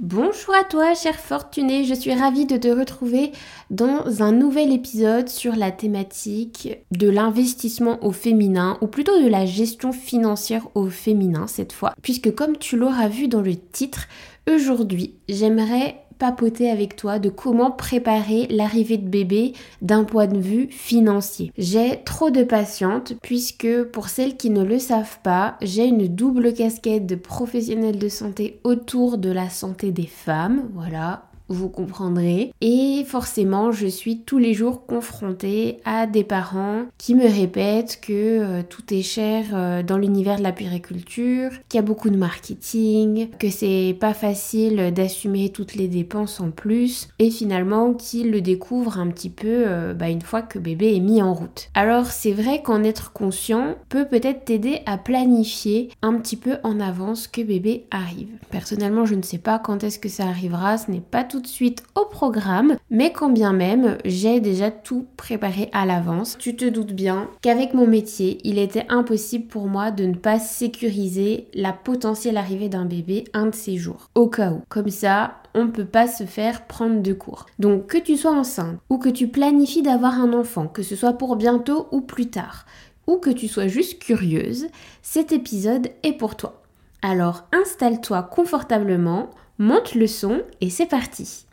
Bonjour à toi, cher fortuné, je suis ravie de te retrouver dans un nouvel épisode sur la thématique de l'investissement au féminin, ou plutôt de la gestion financière au féminin cette fois, puisque comme tu l'auras vu dans le titre, aujourd'hui j'aimerais papoter avec toi de comment préparer l'arrivée de bébé d'un point de vue financier. J'ai trop de patientes puisque pour celles qui ne le savent pas, j'ai une double casquette de professionnel de santé autour de la santé des femmes. Voilà, vous comprendrez. Et forcément, je suis tous les jours confrontée à des parents qui me répètent que euh, tout est cher euh, dans l'univers de la puriculture, qu'il y a beaucoup de marketing, que c'est pas facile d'assumer toutes les dépenses en plus, et finalement qu'ils le découvrent un petit peu euh, bah, une fois que bébé est mis en route. Alors c'est vrai qu'en être conscient peut peut-être t'aider à planifier un petit peu en avance que bébé arrive. Personnellement, je ne sais pas quand est-ce que ça arrivera, ce n'est pas tout suite au programme, mais quand bien même j'ai déjà tout préparé à l'avance. Tu te doutes bien qu'avec mon métier, il était impossible pour moi de ne pas sécuriser la potentielle arrivée d'un bébé un de ces jours, au cas où. Comme ça, on ne peut pas se faire prendre de cours. Donc que tu sois enceinte ou que tu planifies d'avoir un enfant, que ce soit pour bientôt ou plus tard, ou que tu sois juste curieuse, cet épisode est pour toi. Alors installe-toi confortablement, monte le son et c'est parti.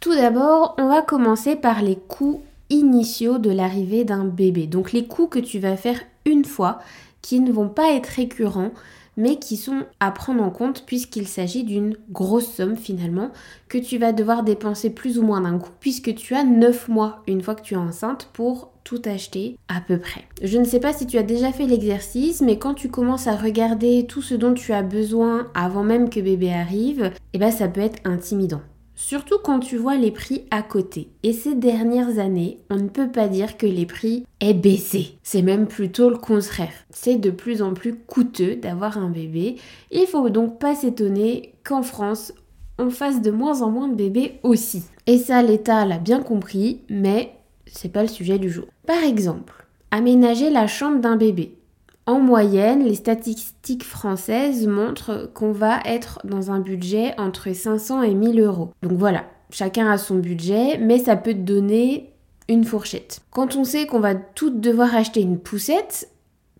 Tout d'abord, on va commencer par les coûts initiaux de l'arrivée d'un bébé. Donc les coûts que tu vas faire une fois qui ne vont pas être récurrents mais qui sont à prendre en compte puisqu'il s'agit d'une grosse somme finalement que tu vas devoir dépenser plus ou moins d'un coup puisque tu as 9 mois une fois que tu es enceinte pour tout acheter à peu près. Je ne sais pas si tu as déjà fait l'exercice, mais quand tu commences à regarder tout ce dont tu as besoin avant même que bébé arrive, eh ben ça peut être intimidant. Surtout quand tu vois les prix à côté. Et ces dernières années, on ne peut pas dire que les prix aient baissé. C'est même plutôt le contraire. C'est de plus en plus coûteux d'avoir un bébé. Il faut donc pas s'étonner qu'en France, on fasse de moins en moins de bébés aussi. Et ça, l'État l'a bien compris, mais c'est pas le sujet du jour. Par exemple, aménager la chambre d'un bébé. En moyenne, les statistiques françaises montrent qu'on va être dans un budget entre 500 et 1000 euros. Donc voilà, chacun a son budget, mais ça peut te donner une fourchette. Quand on sait qu'on va toutes devoir acheter une poussette,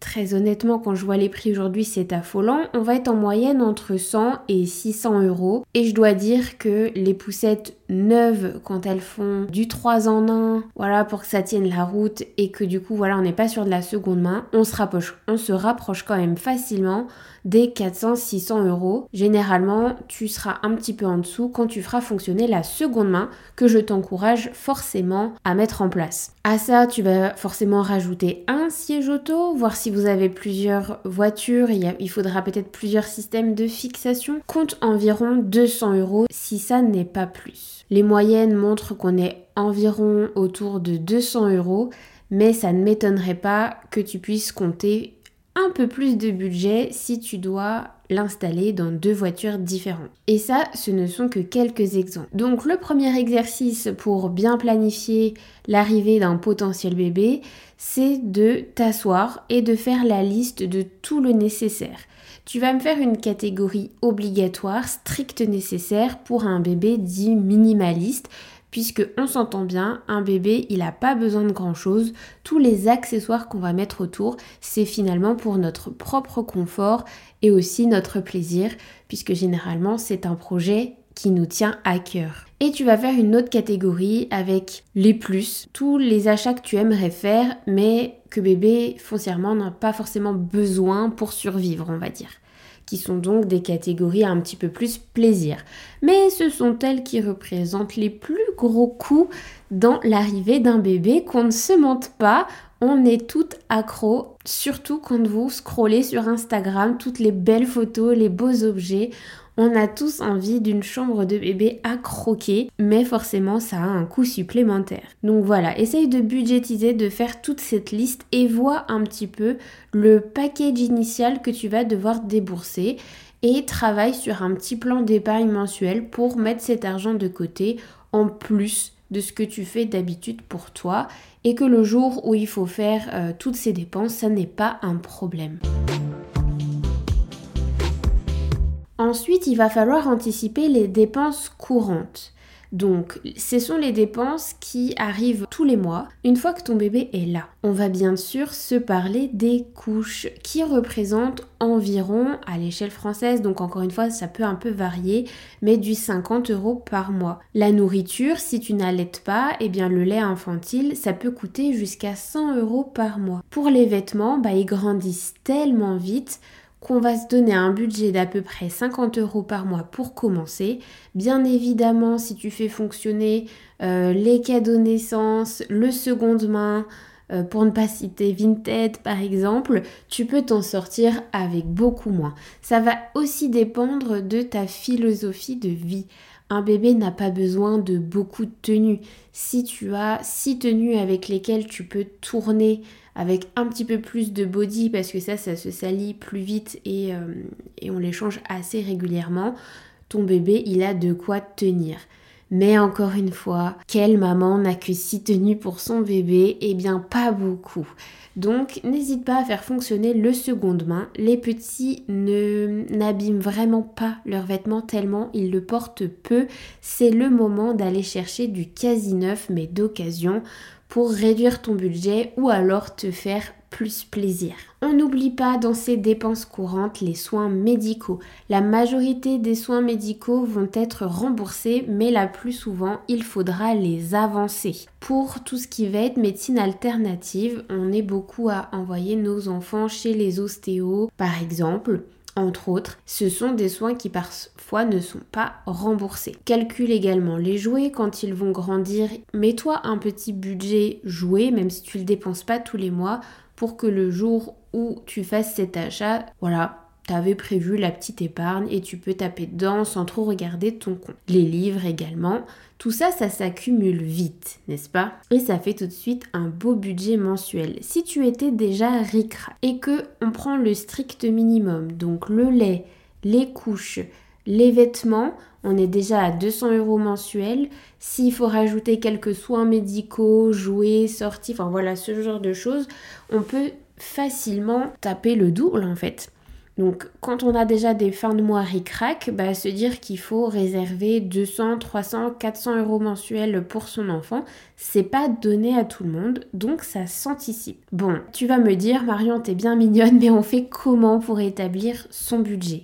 Très honnêtement, quand je vois les prix aujourd'hui, c'est affolant. On va être en moyenne entre 100 et 600 euros. Et je dois dire que les poussettes neuves, quand elles font du 3 en 1, voilà, pour que ça tienne la route et que du coup, voilà, on n'est pas sur de la seconde main, on se rapproche, on se rapproche quand même facilement des 400-600 euros. Généralement, tu seras un petit peu en dessous quand tu feras fonctionner la seconde main que je t'encourage forcément à mettre en place. À ça, tu vas forcément rajouter un siège auto, voir si vous avez plusieurs voitures, il, faudra peut-être plusieurs systèmes de fixation. Compte environ 200 euros si ça n'est pas plus. Les moyennes montrent qu'on est environ autour de 200 euros, mais ça ne m'étonnerait pas que tu puisses compter un peu plus de budget si tu dois l'installer dans deux voitures différentes. Et ça, ce ne sont que quelques exemples. Donc le premier exercice pour bien planifier l'arrivée d'un potentiel bébé, c'est de t'asseoir et de faire la liste de tout le nécessaire. Tu vas me faire une catégorie obligatoire, stricte nécessaire pour un bébé dit minimaliste puisque on s'entend bien, un bébé, il n'a pas besoin de grand-chose. Tous les accessoires qu'on va mettre autour, c'est finalement pour notre propre confort et aussi notre plaisir, puisque généralement, c'est un projet qui nous tient à cœur. Et tu vas faire une autre catégorie avec les plus, tous les achats que tu aimerais faire, mais que bébé foncièrement n'a pas forcément besoin pour survivre, on va dire qui sont donc des catégories un petit peu plus plaisir. Mais ce sont elles qui représentent les plus gros coûts dans l'arrivée d'un bébé qu'on ne se mente pas. On est toutes accro, surtout quand vous scrollez sur Instagram toutes les belles photos, les beaux objets. On a tous envie d'une chambre de bébé à croquer, mais forcément ça a un coût supplémentaire. Donc voilà, essaye de budgétiser, de faire toute cette liste et vois un petit peu le package initial que tu vas devoir débourser et travaille sur un petit plan d'épargne mensuel pour mettre cet argent de côté en plus de ce que tu fais d'habitude pour toi et que le jour où il faut faire euh, toutes ces dépenses, ça n'est pas un problème. Ensuite, il va falloir anticiper les dépenses courantes. Donc, ce sont les dépenses qui arrivent tous les mois, une fois que ton bébé est là. On va bien sûr se parler des couches qui représentent environ, à l'échelle française, donc encore une fois, ça peut un peu varier, mais du 50 euros par mois. La nourriture, si tu n'allaites pas, eh bien le lait infantile, ça peut coûter jusqu'à 100 euros par mois. Pour les vêtements, bah, ils grandissent tellement vite qu'on va se donner un budget d'à peu près 50 euros par mois pour commencer. Bien évidemment, si tu fais fonctionner euh, les cadeaux naissance, le seconde main, euh, pour ne pas citer Vinted par exemple, tu peux t'en sortir avec beaucoup moins. Ça va aussi dépendre de ta philosophie de vie. Un bébé n'a pas besoin de beaucoup de tenues. Si tu as six tenues avec lesquelles tu peux tourner avec un petit peu plus de body parce que ça, ça se salit plus vite et, euh, et on les change assez régulièrement, ton bébé, il a de quoi tenir. Mais encore une fois, quelle maman n'a que six tenues pour son bébé? Eh bien, pas beaucoup. Donc, n'hésite pas à faire fonctionner le seconde main. Les petits ne n'abîment vraiment pas leurs vêtements tellement ils le portent peu. C'est le moment d'aller chercher du quasi neuf mais d'occasion pour réduire ton budget ou alors te faire plus plaisir. On n'oublie pas dans ces dépenses courantes les soins médicaux. La majorité des soins médicaux vont être remboursés, mais la plus souvent, il faudra les avancer. Pour tout ce qui va être médecine alternative, on est beaucoup à envoyer nos enfants chez les ostéos, par exemple entre autres, ce sont des soins qui parfois ne sont pas remboursés. Calcule également les jouets quand ils vont grandir. Mets-toi un petit budget jouet, même si tu le dépenses pas tous les mois, pour que le jour où tu fasses cet achat, voilà, T'avais prévu la petite épargne et tu peux taper dedans sans trop regarder ton compte. Les livres également. Tout ça, ça s'accumule vite, n'est-ce pas? Et ça fait tout de suite un beau budget mensuel. Si tu étais déjà ricra et que on prend le strict minimum, donc le lait, les couches, les vêtements, on est déjà à 200 euros mensuels. S'il faut rajouter quelques soins médicaux, jouets, sorties, enfin voilà, ce genre de choses, on peut facilement taper le double en fait. Donc quand on a déjà des fins de mois ric-rac, bah, se dire qu'il faut réserver 200, 300, 400 euros mensuels pour son enfant, c'est pas donné à tout le monde, donc ça s'anticipe. Bon, tu vas me dire, Marion, t'es bien mignonne, mais on fait comment pour établir son budget?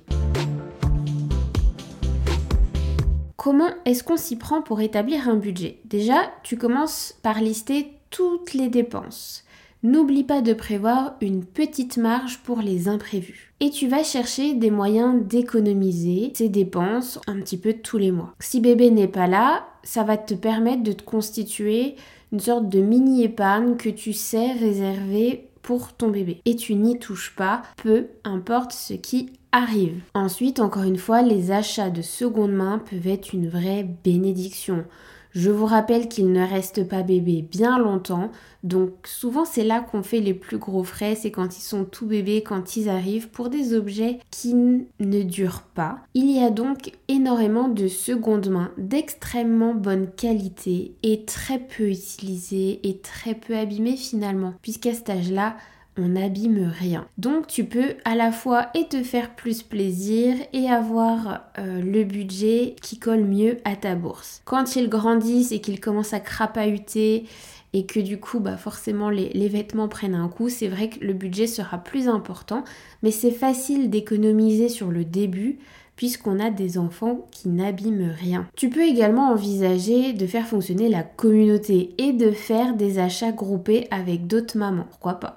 Comment est-ce qu'on s'y prend pour établir un budget? Déjà, tu commences par lister toutes les dépenses. N'oublie pas de prévoir une petite marge pour les imprévus. Et tu vas chercher des moyens d'économiser ces dépenses un petit peu tous les mois. Si bébé n'est pas là, ça va te permettre de te constituer une sorte de mini épargne que tu sais réserver pour ton bébé. Et tu n'y touches pas, peu importe ce qui arrive. Ensuite, encore une fois, les achats de seconde main peuvent être une vraie bénédiction. Je vous rappelle qu'il ne reste pas bébé bien longtemps, donc souvent c'est là qu'on fait les plus gros frais, c'est quand ils sont tout bébés, quand ils arrivent pour des objets qui ne durent pas. Il y a donc énormément de seconde main d'extrêmement bonne qualité et très peu utilisés et très peu abîmés finalement, puisqu'à cet âge-là, on n'abîme rien. Donc tu peux à la fois et te faire plus plaisir et avoir euh, le budget qui colle mieux à ta bourse. Quand ils grandissent et qu'ils commencent à crapahuter et que du coup bah forcément les, les vêtements prennent un coup, c'est vrai que le budget sera plus important, mais c'est facile d'économiser sur le début puisqu'on a des enfants qui n'abîment rien. Tu peux également envisager de faire fonctionner la communauté et de faire des achats groupés avec d'autres mamans, pourquoi pas?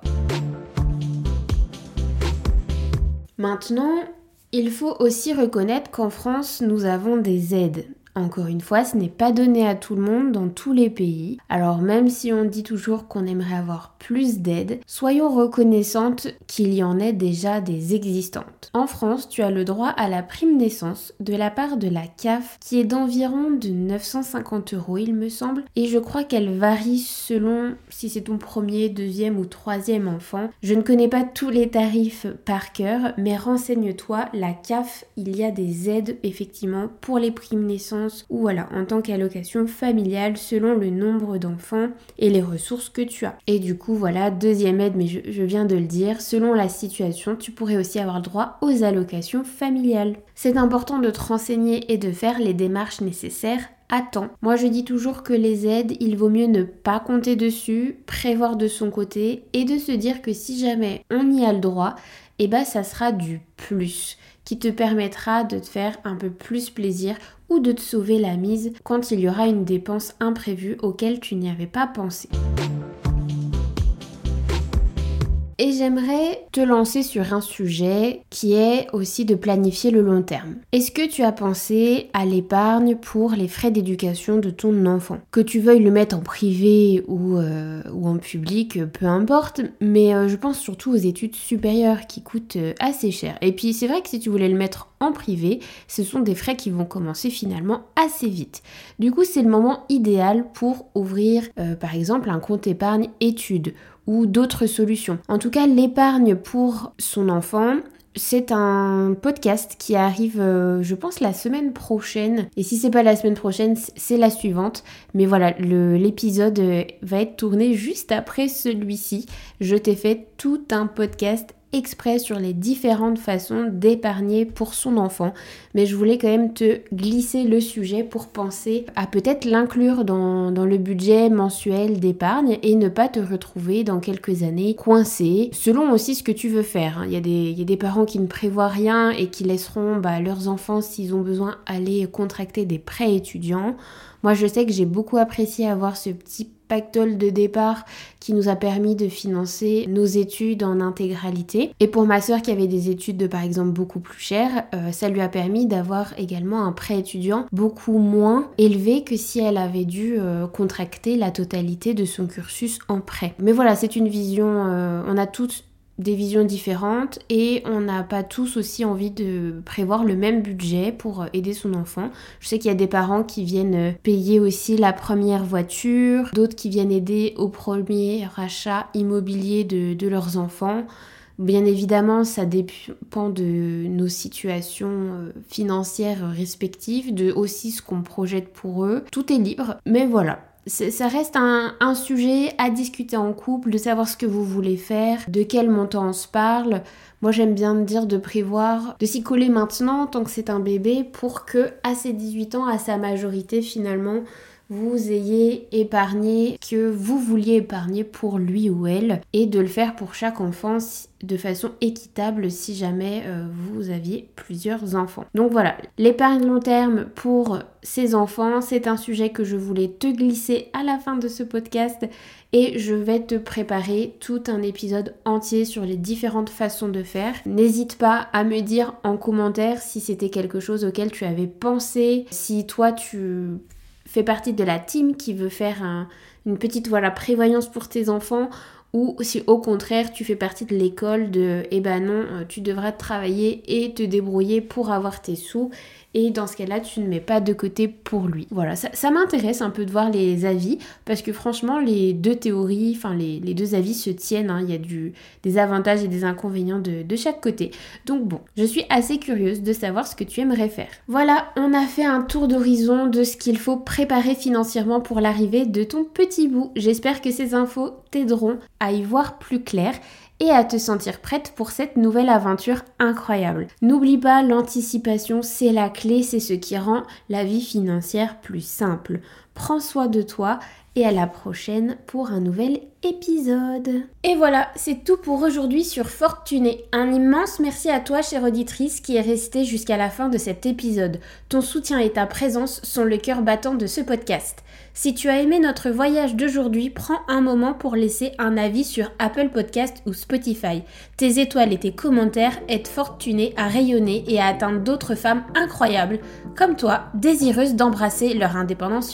Maintenant, il faut aussi reconnaître qu'en France, nous avons des aides. Encore une fois, ce n'est pas donné à tout le monde dans tous les pays. Alors même si on dit toujours qu'on aimerait avoir plus d'aide, soyons reconnaissantes qu'il y en ait déjà des existantes. En France, tu as le droit à la prime naissance de la part de la CAF qui est d'environ de 950 euros il me semble et je crois qu'elle varie selon si c'est ton premier, deuxième ou troisième enfant. Je ne connais pas tous les tarifs par cœur mais renseigne-toi, la CAF il y a des aides effectivement pour les primes naissance ou voilà en tant qu'allocation familiale selon le nombre d'enfants et les ressources que tu as. Et du coup voilà, deuxième aide mais je, viens de le dire, selon la situation tu pourrais aussi avoir droit aux allocations familiales. C'est important de te renseigner et de faire les démarches nécessaires à temps. Moi je dis toujours que les aides, il vaut mieux ne pas compter dessus, prévoir de son côté et de se dire que si jamais on y a le droit, et eh ben ça sera du plus qui te permettra de te faire un peu plus plaisir de te sauver la mise quand il y aura une dépense imprévue auquel tu n'y avais pas pensé. Et j'aimerais te lancer sur un sujet qui est aussi de planifier le long terme. Est-ce que tu as pensé à l'épargne pour les frais d'éducation de ton enfant? Que tu veuilles le mettre en privé ou, euh, en public, peu importe, mais euh, je pense surtout aux études supérieures qui coûtent euh, assez cher. Et puis c'est vrai que si tu voulais le mettre en privé, ce sont des frais qui vont commencer finalement assez vite. Du coup, c'est le moment idéal pour ouvrir par exemple un compte épargne études ou d'autres solutions. En tout cas, l'épargne pour son enfant, c'est un podcast qui arrive, euh, je pense, la semaine prochaine. Et si c'est pas la semaine prochaine, c'est la suivante. Mais voilà, l'épisode euh, va être tourné juste après celui-ci. Je t'ai fait tout un podcast exprès sur les différentes façons d'épargner pour son enfant. Mais je voulais quand même te glisser le sujet pour penser à peut-être l'inclure dans, le budget mensuel d'épargne et ne pas te retrouver dans quelques années coincé, selon aussi ce que tu veux faire. Hein. Il y, a des, parents qui ne prévoient rien et qui laisseront bah, leurs enfants, s'ils ont besoin, aller contracter des prêts étudiants. Moi, je sais que j'ai beaucoup apprécié avoir ce petit de départ qui nous a permis de financer nos études en intégralité. Et pour ma soeur qui avait des études de par exemple beaucoup plus chères, euh, ça lui a permis d'avoir également un prêt étudiant beaucoup moins élevé que si elle avait dû euh, contracter la totalité de son cursus en prêt. Mais voilà, c'est une vision, euh, on a toutes des visions différentes et on n'a pas tous aussi envie de prévoir le même budget pour aider son enfant. Je sais qu'il y a des parents qui viennent payer aussi la première voiture, d'autres qui viennent aider au premier rachat immobilier de, de leurs enfants. Bien évidemment, ça dépend de nos situations euh, financières respectives, de aussi ce qu'on projette pour eux. Tout est libre, mais voilà, ça reste un, sujet à discuter en couple, de savoir ce que vous voulez faire, de quel montant on se parle. Moi j'aime bien dire de prévoir, de s'y coller maintenant tant que c'est un bébé pour que à ses 18 ans, à sa majorité finalement, vous ayez épargné que vous vouliez épargner pour lui ou elle et de le faire pour chaque enfant de façon équitable si jamais euh, vous aviez plusieurs enfants. Donc voilà, l'épargne long terme pour ces enfants, c'est un sujet que je voulais te glisser à la fin de ce podcast et je vais te préparer tout un épisode entier sur les différentes façons de faire. N'hésite pas à me dire en commentaire si c'était quelque chose auquel tu avais pensé, si toi tu fais partie de la team qui veut faire une petite voilà prévoyance pour tes enfants ou si au contraire tu fais partie de l'école de eh ben non euh, tu devras travailler et te débrouiller pour avoir tes sous et dans ce cas-là, tu ne mets pas de côté pour lui. Voilà, ça, m'intéresse un peu de voir les avis parce que franchement, les deux théories, enfin les, deux avis se tiennent. Hein. Il y a des avantages et des inconvénients de chaque côté. Donc bon, je suis assez curieuse de savoir ce que tu aimerais faire. Voilà, on a fait un tour d'horizon de ce qu'il faut préparer financièrement pour l'arrivée de ton petit bout. J'espère que ces infos t'aideront à y voir plus clair et à te sentir prête pour cette nouvelle aventure incroyable. N'oublie pas, l'anticipation, c'est la clé, c'est ce qui rend la vie financière plus simple. Prends soin de toi et à la prochaine pour un nouvel épisode. Et voilà, c'est tout pour aujourd'hui sur Fortuné. Un immense merci à toi, chère auditrice, qui est restée jusqu'à la fin de cet épisode. Ton soutien et ta présence sont le cœur battant de ce podcast. Si tu as aimé notre voyage d'aujourd'hui, prends un moment pour laisser un avis sur Apple Podcast ou Spotify. Tes étoiles et tes commentaires aident Fortuné à rayonner et à atteindre d'autres femmes incroyables, comme toi, désireuses d'embrasser leur indépendance